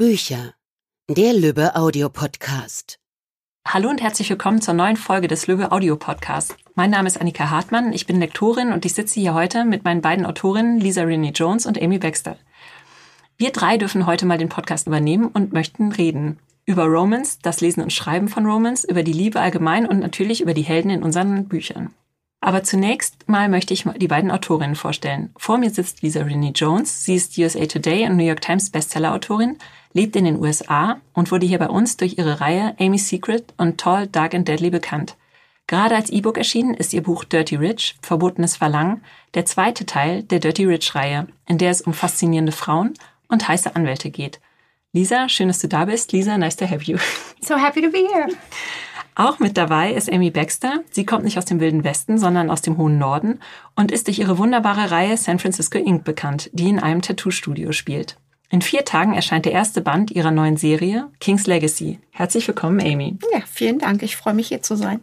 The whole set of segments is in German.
Bücher. Der Lübbe Audio Podcast. Hallo und herzlich willkommen zur neuen Folge des Löwe Audio Podcasts. Mein Name ist Annika Hartmann, ich bin Lektorin und ich sitze hier heute mit meinen beiden Autorinnen Lisa Renee Jones und Amy Baxter. Wir drei dürfen heute mal den Podcast übernehmen und möchten reden. Über Romance, das Lesen und Schreiben von Romance, über die Liebe allgemein und natürlich über die Helden in unseren Büchern. Aber zunächst mal möchte ich die beiden Autorinnen vorstellen. Vor mir sitzt Lisa Renee Jones. Sie ist USA Today und New York Times Bestseller-Autorin, lebt in den USA und wurde hier bei uns durch ihre Reihe Amy's Secret und Tall, Dark and Deadly bekannt. Gerade als E-Book erschienen ist ihr Buch Dirty Rich, Verbotenes Verlangen, der zweite Teil der Dirty Rich-Reihe, in der es um faszinierende Frauen und heiße Anwälte geht. Lisa, schön, dass du da bist. Lisa, nice to have you. So happy to be here. Auch mit dabei ist Amy Baxter. Sie kommt nicht aus dem Wilden Westen, sondern aus dem hohen Norden und ist durch ihre wunderbare Reihe San Francisco Inc. bekannt, die in einem Tattoo-Studio spielt. In vier Tagen erscheint der erste Band ihrer neuen Serie King's Legacy. Herzlich willkommen, Amy. Ja, vielen Dank. Ich freue mich hier zu sein.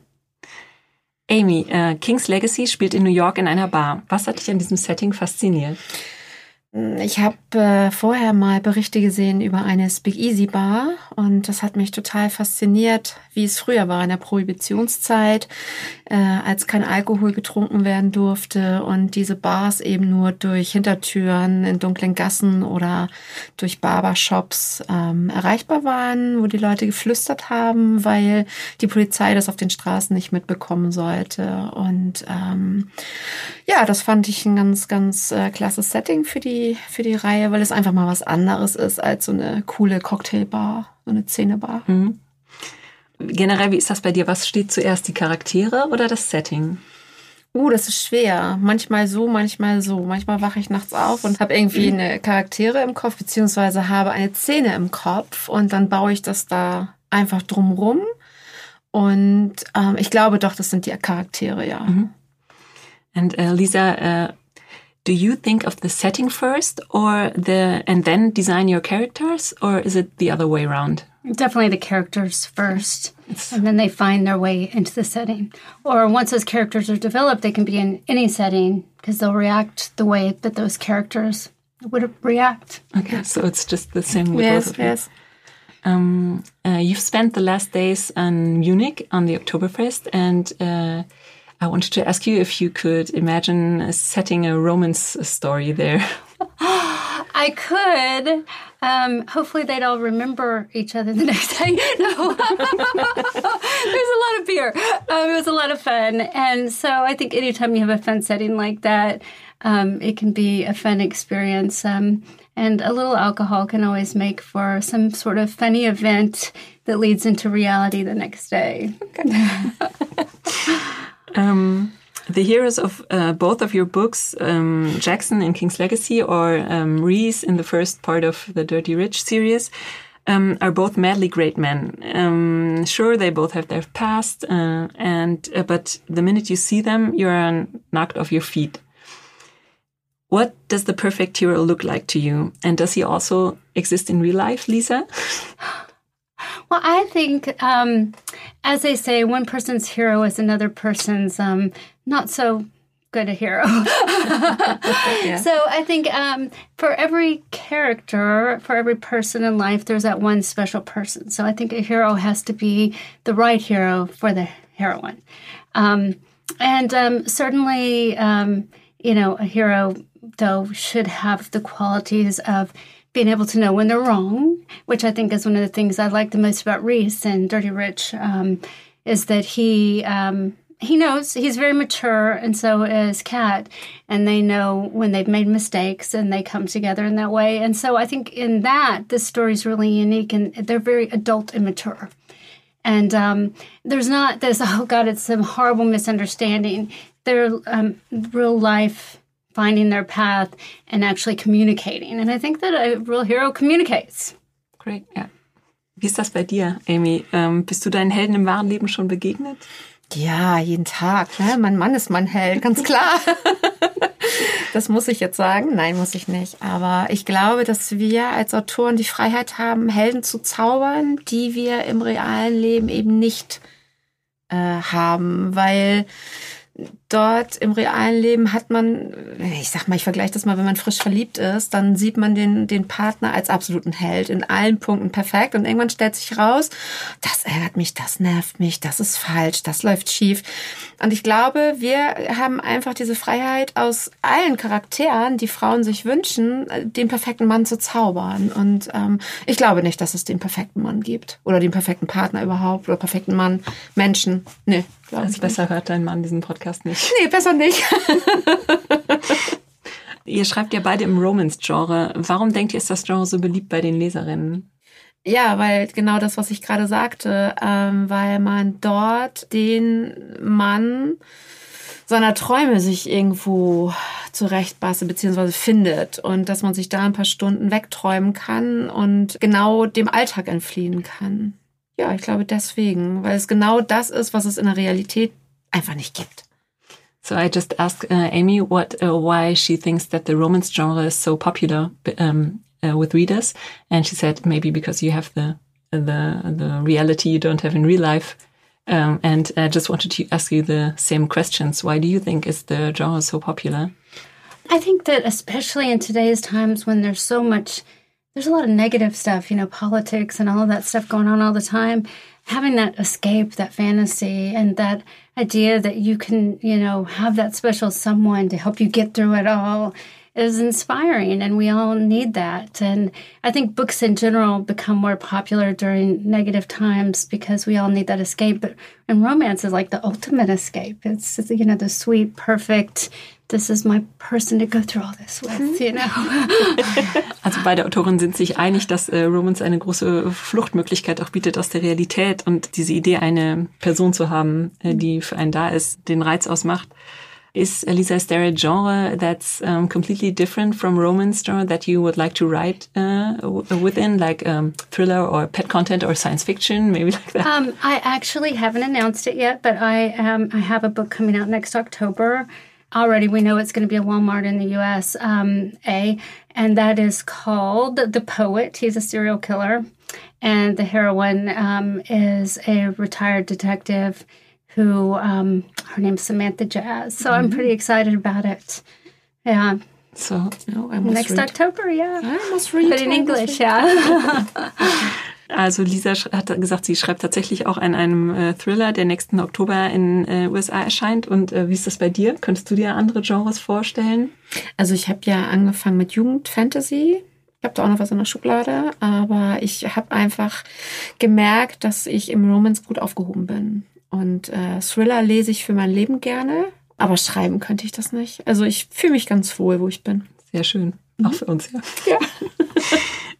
Amy, äh, King's Legacy spielt in New York in einer Bar. Was hat dich an diesem Setting fasziniert? Ich habe äh, vorher mal Berichte gesehen über eine Speak Easy Bar und das hat mich total fasziniert, wie es früher war in der Prohibitionszeit, äh, als kein Alkohol getrunken werden durfte und diese Bars eben nur durch Hintertüren in dunklen Gassen oder durch Barbershops ähm, erreichbar waren, wo die Leute geflüstert haben, weil die Polizei das auf den Straßen nicht mitbekommen sollte. Und ähm, ja, das fand ich ein ganz, ganz äh, klasses Setting für die für die Reihe, weil es einfach mal was anderes ist als so eine coole Cocktailbar, so eine Szenebar. Mhm. Generell, wie ist das bei dir? Was steht zuerst, die Charaktere oder das Setting? Uh, das ist schwer. Manchmal so, manchmal so. Manchmal wache ich nachts auf und habe irgendwie eine Charaktere im Kopf, beziehungsweise habe eine Szene im Kopf und dann baue ich das da einfach drumrum. Und ähm, ich glaube doch, das sind die Charaktere, ja. Mhm. Und uh, Lisa, uh, do you think of the setting first or the and then design your characters or is it the other way around? Definitely the characters first and then they find their way into the setting. Or once those characters are developed they can be in any setting because they'll react the way that those characters would react. Okay so it's just the same with yes, both of yes. you um, uh, you've spent the last days in munich on the oktoberfest and uh, I wanted to ask you if you could imagine setting a romance story there. I could. Um, hopefully, they'd all remember each other the next day. No, there's a lot of beer. Um, it was a lot of fun, and so I think anytime you have a fun setting like that, um, it can be a fun experience. Um, and a little alcohol can always make for some sort of funny event that leads into reality the next day. Okay. Um, the heroes of uh, both of your books, um, Jackson in King's Legacy or um, Reese in the first part of the Dirty Rich series, um, are both madly great men. Um, sure, they both have their past, uh, and uh, but the minute you see them, you're knocked off your feet. What does the perfect hero look like to you? And does he also exist in real life, Lisa? Well, I think, um, as they say, one person's hero is another person's um, not so good a hero. yeah. So I think um, for every character, for every person in life, there's that one special person. So I think a hero has to be the right hero for the heroine. Um, and um, certainly, um, you know, a hero, though, should have the qualities of being able to know when they're wrong, which I think is one of the things I like the most about Reese and Dirty Rich, um, is that he um, he knows he's very mature, and so is Kat, and they know when they've made mistakes, and they come together in that way. And so I think in that this story is really unique, and they're very adult and mature. And um, there's not this oh god, it's some horrible misunderstanding. They're um, real life finding their path and actually communicating. And I think that a real hero communicates. Great, ja. Wie ist das bei dir, Amy? Ähm, bist du deinen Helden im wahren Leben schon begegnet? Ja, jeden Tag. Ne? Mein Mann ist mein Held, ganz klar. das muss ich jetzt sagen. Nein, muss ich nicht. Aber ich glaube, dass wir als Autoren die Freiheit haben, Helden zu zaubern, die wir im realen Leben eben nicht äh, haben, weil dort im realen Leben hat man, ich sag mal, ich vergleiche das mal, wenn man frisch verliebt ist, dann sieht man den, den Partner als absoluten Held in allen Punkten perfekt und irgendwann stellt sich raus, das ärgert mich, das nervt mich, das ist falsch, das läuft schief. Und ich glaube, wir haben einfach diese Freiheit aus allen Charakteren, die Frauen sich wünschen, den perfekten Mann zu zaubern. Und ähm, ich glaube nicht, dass es den perfekten Mann gibt oder den perfekten Partner überhaupt oder perfekten Mann, Menschen. Nee, also besser nicht. hört dein Mann diesen Podcast nicht. Nee, besser nicht. ihr schreibt ja beide im Romance-Genre. Warum denkt ihr, ist das Genre so beliebt bei den Leserinnen? Ja, weil genau das, was ich gerade sagte, ähm, weil man dort den Mann seiner Träume sich irgendwo zurechtbastet beziehungsweise findet und dass man sich da ein paar Stunden wegträumen kann und genau dem Alltag entfliehen kann. Ja, ich glaube deswegen, weil es genau das ist, was es in der Realität einfach nicht gibt. So I just asked uh, Amy what uh, why she thinks that the romance genre is so popular um, uh, with readers, and she said maybe because you have the the the reality you don't have in real life. Um, and I just wanted to ask you the same questions. Why do you think is the genre so popular? I think that especially in today's times when there's so much there's a lot of negative stuff, you know, politics and all of that stuff going on all the time. Having that escape, that fantasy, and that idea that you can, you know, have that special someone to help you get through it all is inspiring and we all need that and i think books in general become more popular during negative times because we all need that escape but and romance is like the ultimate escape it's you know the sweet perfect this is my person to go through all this with, mhm. you know. Also beide Autoren sind sich einig, dass äh, Romance eine große Fluchtmöglichkeit auch bietet aus der Realität und diese Idee, eine Person zu haben, äh, die für einen da ist, den Reiz ausmacht. Is Lisa, is there a genre that's um, completely different from romance genre that you would like to write uh, within, like um, thriller or pet content or science fiction, maybe like that? Um, I actually haven't announced it yet, but I I have a book coming out next October already we know it's going to be a Walmart in the US, um, A, and that is called The Poet. He's a serial killer, and the heroine um, is a retired detective who, um, her name's Samantha Jazz. So mm-hmm. I'm pretty excited about it. Yeah. So no, next read. October, yeah. I must read. But in English, yeah. Also Lisa hat gesagt, sie schreibt tatsächlich auch an einem äh, Thriller, der nächsten Oktober in äh, USA erscheint. Und äh, wie ist das bei dir? Könntest du dir andere Genres vorstellen? Also ich habe ja angefangen mit Jugendfantasy. Ich habe da auch noch was in der Schublade, aber ich habe einfach gemerkt, dass ich im Romance gut aufgehoben bin. Und äh, Thriller lese ich für mein Leben gerne, aber schreiben könnte ich das nicht. Also ich fühle mich ganz wohl, wo ich bin. Sehr schön. Auch für uns, ja. Ja.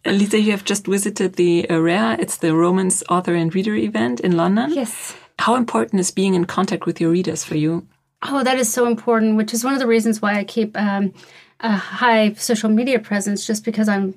Lisa, you have just visited the RARE. It's the Romance Author and Reader event in London. Yes. How important is being in contact with your readers for you? Oh, that is so important, which is one of the reasons why I keep um, a high social media presence, just because I'm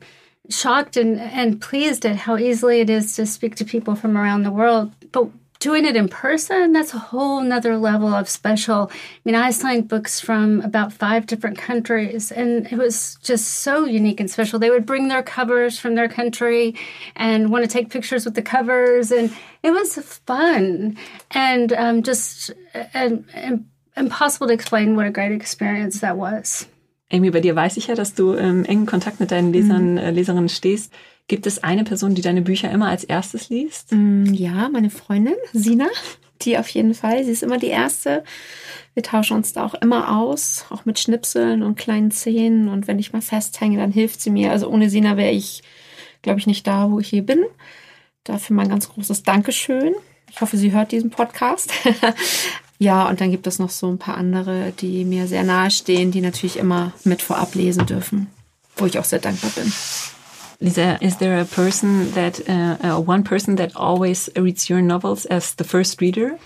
shocked and, and pleased at how easily it is to speak to people from around the world. But doing it in person, that's a whole nother level of special. I mean, I signed books from about five different countries, and it was just so unique and special. They would bring their covers from their country and want to take pictures with the covers, and it was fun and um, just and, and impossible to explain what a great experience that was. Amy, bei dir weiß ich ja, dass du im engen Kontakt mit deinen Lesern, mhm. äh, Leserinnen stehst. Gibt es eine Person, die deine Bücher immer als erstes liest? Mm, ja, meine Freundin, Sina. Die auf jeden Fall. Sie ist immer die erste. Wir tauschen uns da auch immer aus, auch mit Schnipseln und kleinen Szenen. Und wenn ich mal festhänge, dann hilft sie mir. Also ohne Sina wäre ich, glaube ich, nicht da, wo ich hier bin. Dafür mein ganz großes Dankeschön. Ich hoffe, sie hört diesen Podcast. ja, und dann gibt es noch so ein paar andere, die mir sehr nahe stehen, die natürlich immer mit vorab lesen dürfen, wo ich auch sehr dankbar bin. Lisa, is there a person that, uh, uh, one person that always reads your novels as the first reader?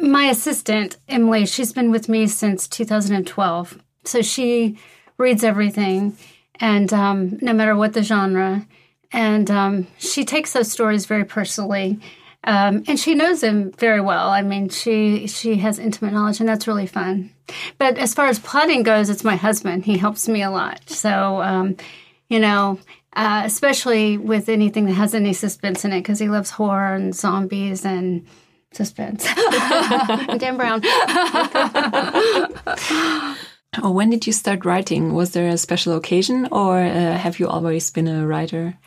My assistant, Emily, she's been with me since 2012. So she reads everything, and um, no matter what the genre. And um, she takes those stories very personally. Um, and she knows them very well. I mean, she she has intimate knowledge, and that's really fun. But as far as plotting goes, it's my husband. He helps me a lot. So, um, you know, uh, especially with anything that has any suspense in it, because he loves horror and zombies and suspense. Dan Brown. Oh, when did you start writing? Was there a special occasion or uh, have you always been a writer?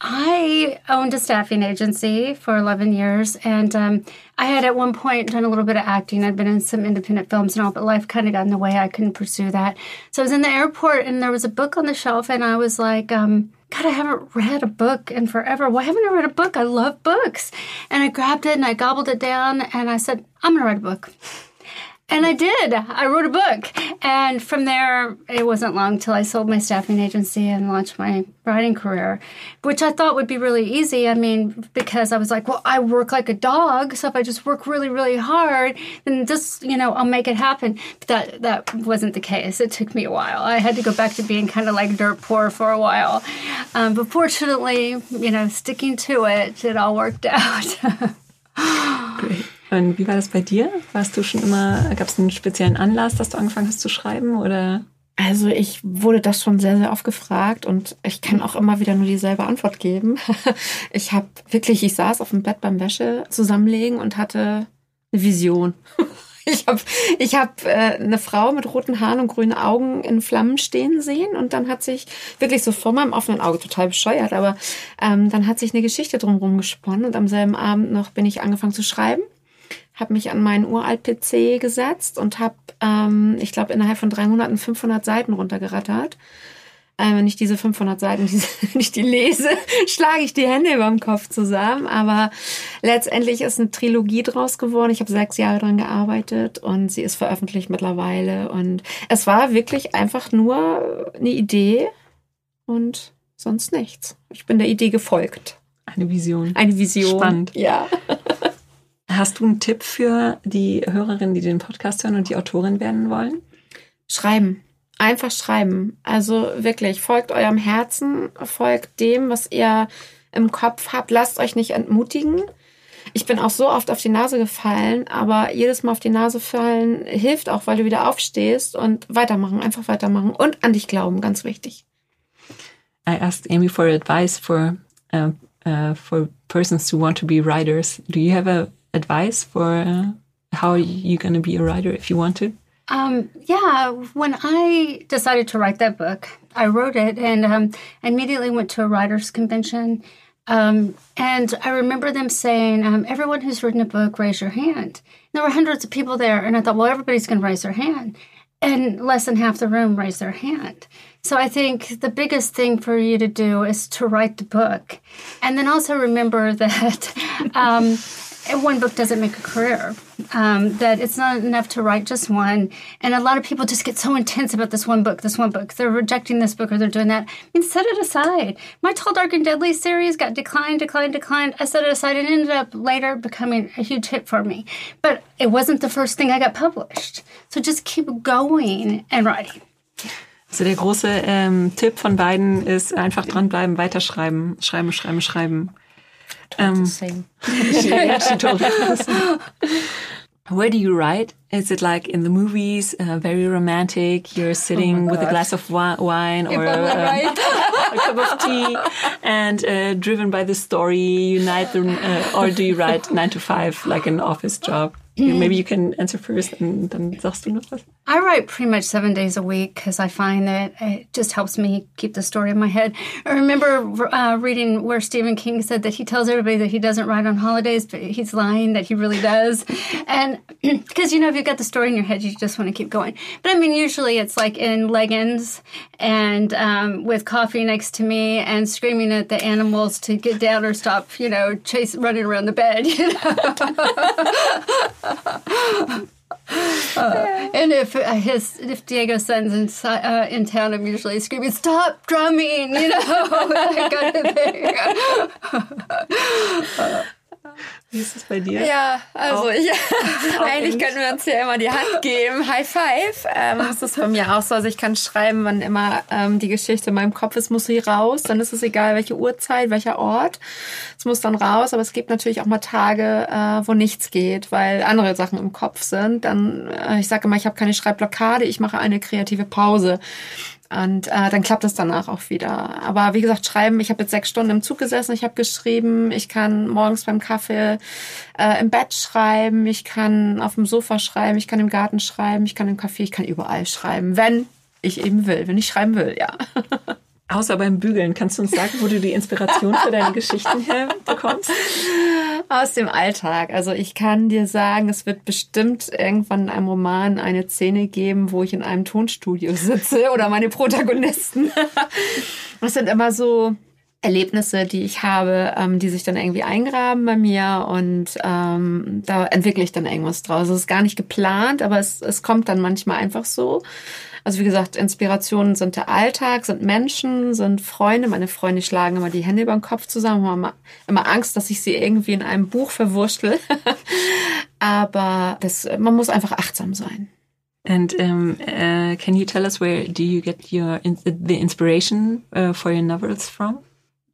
I owned a staffing agency for 11 years, and um, I had at one point done a little bit of acting. I'd been in some independent films and all, but life kind of got in the way. I couldn't pursue that. So I was in the airport, and there was a book on the shelf, and I was like, um, God, I haven't read a book in forever. Why haven't I read a book? I love books. And I grabbed it and I gobbled it down, and I said, I'm going to write a book. And I did. I wrote a book. And from there, it wasn't long till I sold my staffing agency and launched my writing career, which I thought would be really easy. I mean, because I was like, well, I work like a dog. So if I just work really, really hard, then just, you know, I'll make it happen. But that, that wasn't the case. It took me a while. I had to go back to being kind of like dirt poor for a while. Um, but fortunately, you know, sticking to it, it all worked out. Great. Und wie war das bei dir? Warst du schon immer, gab es einen speziellen Anlass, dass du angefangen hast zu schreiben oder? Also ich wurde das schon sehr, sehr oft gefragt und ich kann auch immer wieder nur dieselbe Antwort geben. Ich habe wirklich, ich saß auf dem Bett beim Wäsche zusammenlegen und hatte eine Vision. Ich habe ich hab, äh, eine Frau mit roten Haaren und grünen Augen in Flammen stehen sehen und dann hat sich wirklich so vor meinem offenen Auge total bescheuert, aber ähm, dann hat sich eine Geschichte drumherum gesponnen und am selben Abend noch bin ich angefangen zu schreiben habe mich an meinen Uralt-PC gesetzt und habe, ähm, ich glaube, innerhalb von drei Monaten 500 Seiten runtergerattert. Äh, wenn ich diese 500 Seiten diese, nicht die lese, schlage ich die Hände über dem Kopf zusammen. Aber letztendlich ist eine Trilogie draus geworden. Ich habe sechs Jahre dran gearbeitet und sie ist veröffentlicht mittlerweile. Und es war wirklich einfach nur eine Idee und sonst nichts. Ich bin der Idee gefolgt. Eine Vision. Eine Vision. Spannend. Ja. Hast du einen Tipp für die Hörerinnen, die den Podcast hören und die Autorin werden wollen? Schreiben. Einfach schreiben. Also wirklich, folgt eurem Herzen, folgt dem, was ihr im Kopf habt. Lasst euch nicht entmutigen. Ich bin auch so oft auf die Nase gefallen, aber jedes Mal auf die Nase fallen hilft auch, weil du wieder aufstehst und weitermachen, einfach weitermachen und an dich glauben, ganz wichtig. I asked Amy for advice for uh, uh, for persons who want to be writers. Do you have a advice for uh, how you're going to be a writer if you want to? Um, yeah, when I decided to write that book, I wrote it and um, immediately went to a writers' convention. Um, and I remember them saying, um, Everyone who's written a book, raise your hand. And there were hundreds of people there. And I thought, Well, everybody's going to raise their hand. And less than half the room raised their hand. So I think the biggest thing for you to do is to write the book. And then also remember that um, one book doesn't make a career. Um, that it's not enough to write just one. And a lot of people just get so intense about this one book, this one book. They're rejecting this book or they're doing that. I mean, set it aside. My Tall, Dark, and Deadly series got declined, declined, declined. I set it aside and ended up later becoming a huge hit for me. But it wasn't the first thing I got published. So just keep going and writing. Also der große ähm, Tipp von beiden ist einfach dranbleiben, weiterschreiben, schreiben, schreiben, schreiben. Um, the same. yeah, she told us. Where do you write? Is it like in the movies, uh, very romantic? You're sitting oh with a glass of wi wine or a, a, a, cup of tea and uh, driven by the story, you night the, uh, or do you write nine to five like an office job? Maybe you can answer first and then sagst du noch was. I write pretty much seven days a week because I find that it just helps me keep the story in my head. I remember uh, reading where Stephen King said that he tells everybody that he doesn't write on holidays, but he's lying that he really does. and because, you know, if you've got the story in your head, you just want to keep going. But I mean, usually it's like in leggings and um, with coffee next to me and screaming at the animals to get down or stop, you know, chase running around the bed, you know. Uh, and if uh, his if Diego sends in, uh, in town, I'm usually screaming, "Stop drumming!" You know, that kind of thing. Wie ist es bei dir? Ja, also auch, ich, auch eigentlich können wir uns ja immer die Hand geben. High five. Ähm, das ist bei mir auch so. Also ich kann schreiben, wann immer ähm, die Geschichte in meinem Kopf ist, muss sie raus. Dann ist es egal, welche Uhrzeit, welcher Ort. Es muss dann raus. Aber es gibt natürlich auch mal Tage, äh, wo nichts geht, weil andere Sachen im Kopf sind. Dann, äh, ich sage immer, ich habe keine Schreibblockade, ich mache eine kreative Pause. Und äh, dann klappt es danach auch wieder. Aber wie gesagt, schreiben, ich habe jetzt sechs Stunden im Zug gesessen, ich habe geschrieben, ich kann morgens beim Kaffee äh, im Bett schreiben, ich kann auf dem Sofa schreiben, ich kann im Garten schreiben, ich kann im Café, ich kann überall schreiben, wenn ich eben will, wenn ich schreiben will, ja. Außer beim Bügeln. Kannst du uns sagen, wo du die Inspiration für deine Geschichten her bekommst? Aus dem Alltag. Also ich kann dir sagen, es wird bestimmt irgendwann in einem Roman eine Szene geben, wo ich in einem Tonstudio sitze oder meine Protagonisten. Das sind immer so Erlebnisse, die ich habe, ähm, die sich dann irgendwie eingraben bei mir und ähm, da entwickle ich dann irgendwas draus. Es ist gar nicht geplant, aber es, es kommt dann manchmal einfach so. Also wie gesagt, Inspirationen sind der Alltag, sind Menschen, sind Freunde. Meine Freunde schlagen immer die Hände über den Kopf zusammen, haben immer, immer Angst, dass ich sie irgendwie in einem Buch verwurschtel. Aber das, man muss einfach achtsam sein. And um, uh, can you tell us where do you get your the inspiration uh, for your novels from?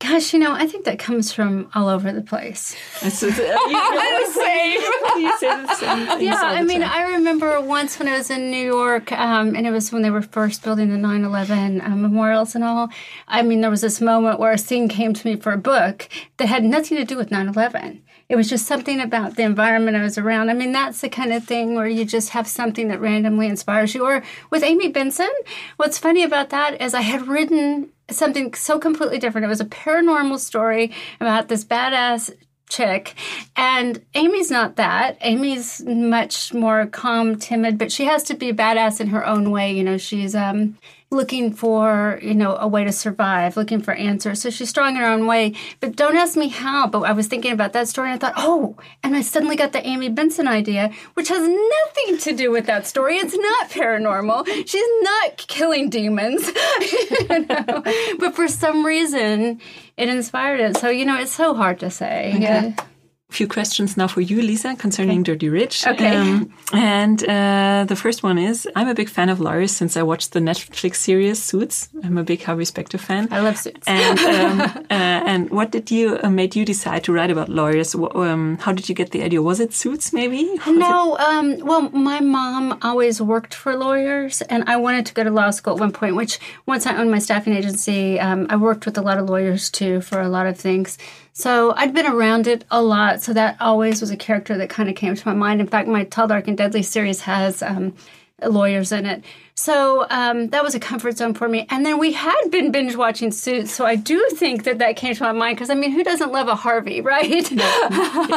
Gosh, you know, I think that comes from all over the place. Uh, you, the same. you say the same Yeah, I mean, I remember once when I was in New York, um, and it was when they were first building the 9 11 uh, memorials and all. I mean, there was this moment where a scene came to me for a book that had nothing to do with 9 11 it was just something about the environment I was around. I mean, that's the kind of thing where you just have something that randomly inspires you. Or with Amy Benson, what's funny about that is I had written something so completely different. It was a paranormal story about this badass chick. And Amy's not that. Amy's much more calm, timid, but she has to be badass in her own way. You know, she's um looking for, you know, a way to survive, looking for answers. So she's strong in her own way. But don't ask me how. But I was thinking about that story and I thought, oh, and I suddenly got the Amy Benson idea, which has nothing to do with that story. It's not paranormal. She's not killing demons. you know? But for some reason, it inspired it. So, you know, it's so hard to say. Okay. Yeah few questions now for you, Lisa, concerning okay. Dirty Rich. Okay. Um, and uh, the first one is I'm a big fan of lawyers since I watched the Netflix series Suits. I'm a big Harvey Specter fan. I love Suits. And um, uh, and what did you uh, made you decide to write about lawyers? Um, how did you get the idea? Was it Suits, maybe? Was no. Um, well, my mom always worked for lawyers, and I wanted to go to law school at one point. Which once I owned my staffing agency, um, I worked with a lot of lawyers too for a lot of things. So I'd been around it a lot. So that always was a character that kind of came to my mind. In fact, my Tall, Dark, and Deadly series has um, lawyers in it. So um, that was a comfort zone for me. And then we had been binge watching Suits. So I do think that that came to my mind because, I mean, who doesn't love a Harvey, right?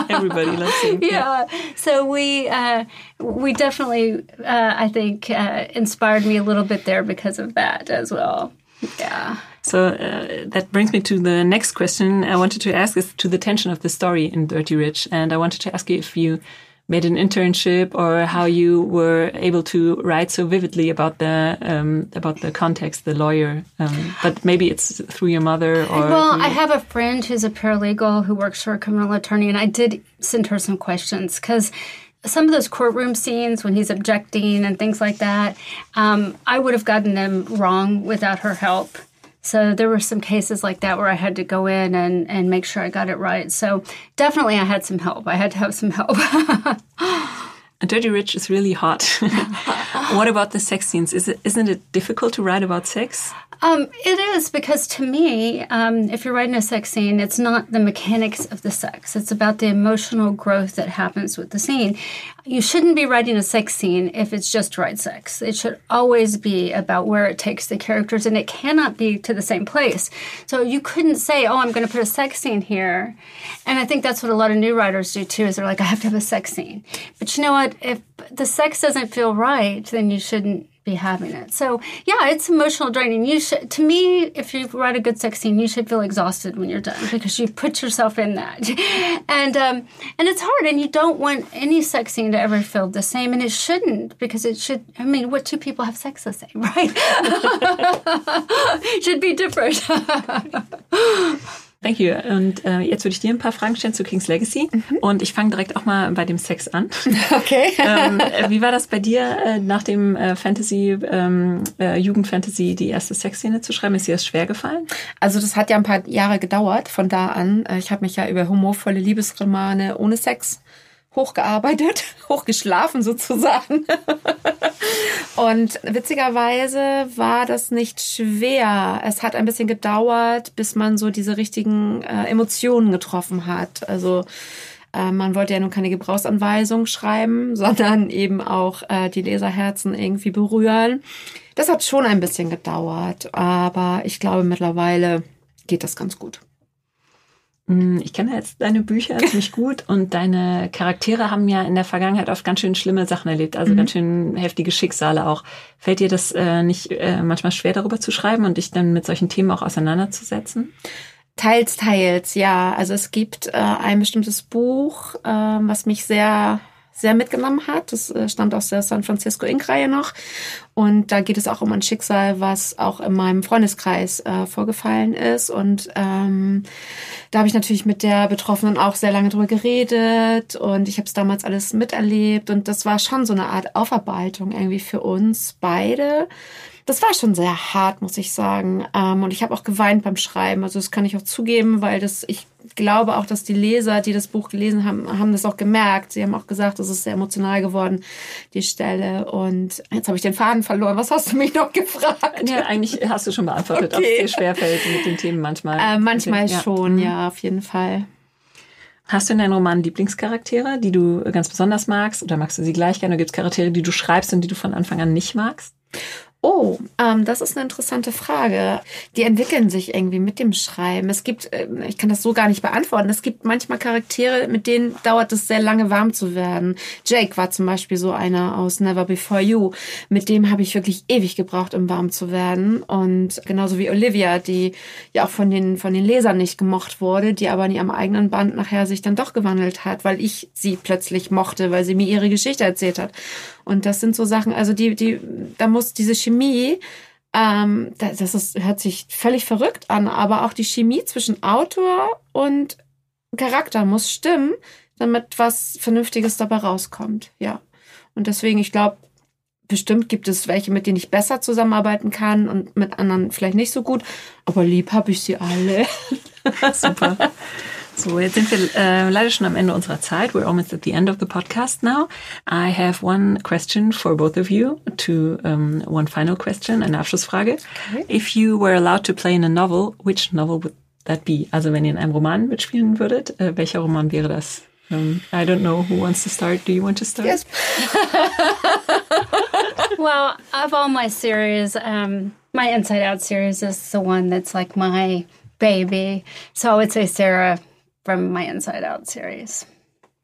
Everybody loves him. Yeah. yeah. So we, uh, we definitely, uh, I think, uh, inspired me a little bit there because of that as well. Yeah. So uh, that brings me to the next question I wanted to ask is to the tension of the story in Dirty Rich. And I wanted to ask you if you made an internship or how you were able to write so vividly about the um, about the context, the lawyer. Um, but maybe it's through your mother or. Well, I have a friend who's a paralegal who works for a criminal attorney, and I did send her some questions because some of those courtroom scenes when he's objecting and things like that, um, I would have gotten them wrong without her help. So there were some cases like that where I had to go in and, and make sure I got it right. So definitely I had some help. I had to have some help. Dirty Rich is really hot. what about the sex scenes? Is it, isn't it difficult to write about sex? Um, it is because to me, um, if you're writing a sex scene, it's not the mechanics of the sex. It's about the emotional growth that happens with the scene. You shouldn't be writing a sex scene if it's just right sex. It should always be about where it takes the characters, and it cannot be to the same place. So you couldn't say, "Oh, I'm going to put a sex scene here," and I think that's what a lot of new writers do too. Is they're like, "I have to have a sex scene," but you know what? If the sex doesn't feel right, then you shouldn't be having it. So yeah, it's emotional draining. You should, to me, if you write a good sex scene, you should feel exhausted when you're done because you put yourself in that, and um, and it's hard. And you don't want any sex scene to ever feel the same, and it shouldn't because it should. I mean, what two people have sex the same, right? should be different. Thank you. Und äh, jetzt würde ich dir ein paar Fragen stellen zu King's Legacy. Mhm. Und ich fange direkt auch mal bei dem Sex an. Okay. ähm, wie war das bei dir äh, nach dem äh, Fantasy, ähm, äh, Jugendfantasy, die erste Sexszene zu schreiben? Ist dir das schwer gefallen? Also das hat ja ein paar Jahre gedauert von da an. Äh, ich habe mich ja über humorvolle Liebesromane ohne Sex hochgearbeitet, hochgeschlafen sozusagen. Und witzigerweise war das nicht schwer. Es hat ein bisschen gedauert, bis man so diese richtigen äh, Emotionen getroffen hat. Also äh, man wollte ja nun keine Gebrauchsanweisung schreiben, sondern eben auch äh, die Leserherzen irgendwie berühren. Das hat schon ein bisschen gedauert, aber ich glaube mittlerweile geht das ganz gut. Mm, ich kenne jetzt deine Bücher ziemlich gut und deine Charaktere haben ja in der Vergangenheit oft ganz schön schlimme Sachen erlebt, also mhm. ganz schön heftige Schicksale auch. Fällt dir das äh, nicht äh, manchmal schwer, darüber zu schreiben und dich dann mit solchen Themen auch auseinanderzusetzen? Teils, teils, ja. Also es gibt äh, ein bestimmtes Buch, äh, was mich sehr sehr mitgenommen hat. Das äh, stammt aus der San Francisco Inc-Reihe noch. Und da geht es auch um ein Schicksal, was auch in meinem Freundeskreis äh, vorgefallen ist. Und ähm, da habe ich natürlich mit der Betroffenen auch sehr lange drüber geredet. Und ich habe es damals alles miterlebt. Und das war schon so eine Art Aufarbeitung irgendwie für uns beide das war schon sehr hart, muss ich sagen. Ähm, und ich habe auch geweint beim Schreiben. Also das kann ich auch zugeben, weil das, ich glaube auch, dass die Leser, die das Buch gelesen haben, haben das auch gemerkt. Sie haben auch gesagt, es ist sehr emotional geworden, die Stelle. Und jetzt habe ich den Faden verloren. Was hast du mich noch gefragt? Ja, eigentlich hast du schon beantwortet, okay. ob es dir schwerfällt mit den Themen manchmal. Äh, manchmal ja. schon, mhm. ja, auf jeden Fall. Hast du in deinen Romanen Lieblingscharaktere, die du ganz besonders magst? Oder magst du sie gleich gerne? Oder gibt es Charaktere, die du schreibst und die du von Anfang an nicht magst? Oh, ähm, das ist eine interessante Frage. Die entwickeln sich irgendwie mit dem Schreiben. Es gibt, äh, ich kann das so gar nicht beantworten. Es gibt manchmal Charaktere, mit denen dauert es sehr lange warm zu werden. Jake war zum Beispiel so einer aus Never Before You. Mit dem habe ich wirklich ewig gebraucht, um warm zu werden. Und genauso wie Olivia, die ja auch von den, von den Lesern nicht gemocht wurde, die aber in ihrem eigenen Band nachher sich dann doch gewandelt hat, weil ich sie plötzlich mochte, weil sie mir ihre Geschichte erzählt hat. Und das sind so Sachen, also die, die, da muss diese Chemie, ähm, das ist, hört sich völlig verrückt an, aber auch die Chemie zwischen Autor und Charakter muss stimmen, damit was Vernünftiges dabei rauskommt. Ja. Und deswegen, ich glaube, bestimmt gibt es welche, mit denen ich besser zusammenarbeiten kann und mit anderen vielleicht nicht so gut. Aber lieb habe ich sie alle. Super. So, jetzt sind wir äh, leider schon am Ende unserer Zeit. We're almost at the end of the podcast now. I have one question for both of you, to um, one final question, eine Abschlussfrage. Okay. If you were allowed to play in a novel, which novel would that be? Also wenn ihr in einem Roman mitspielen würdet, äh, welcher Roman wäre das? Um, I don't know who wants to start. Do you want to start? Yes. well, of all my series, um, my Inside Out series is the one that's like my baby. So I would say Sarah from my Inside Out Series.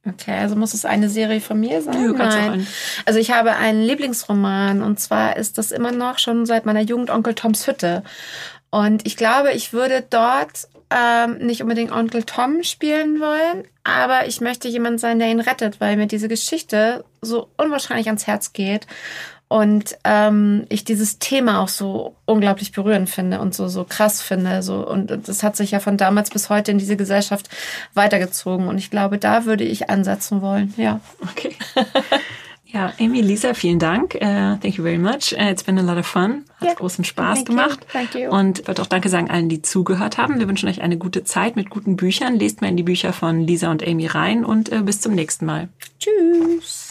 Okay, also muss es eine Serie von mir sein? Ja, Nein. Also ich habe einen Lieblingsroman und zwar ist das immer noch schon seit meiner Jugend Onkel Toms Hütte. Und ich glaube, ich würde dort ähm, nicht unbedingt Onkel Tom spielen wollen, aber ich möchte jemand sein, der ihn rettet, weil mir diese Geschichte so unwahrscheinlich ans Herz geht und ähm, ich dieses Thema auch so unglaublich berührend finde und so so krass finde so. Und das hat sich ja von damals bis heute in diese Gesellschaft weitergezogen. Und ich glaube da würde ich ansetzen wollen ja. Okay. Ja Amy Lisa vielen Dank. Uh, thank you very much. Uh, it's been a lot of fun. Hat yeah. großen Spaß thank gemacht. You. Thank you. und ich wollte auch Danke sagen allen die zugehört haben. Wir wünschen euch eine gute Zeit mit guten Büchern. Lest mal in die Bücher von Lisa und Amy rein und uh, bis zum nächsten Mal. Tschüss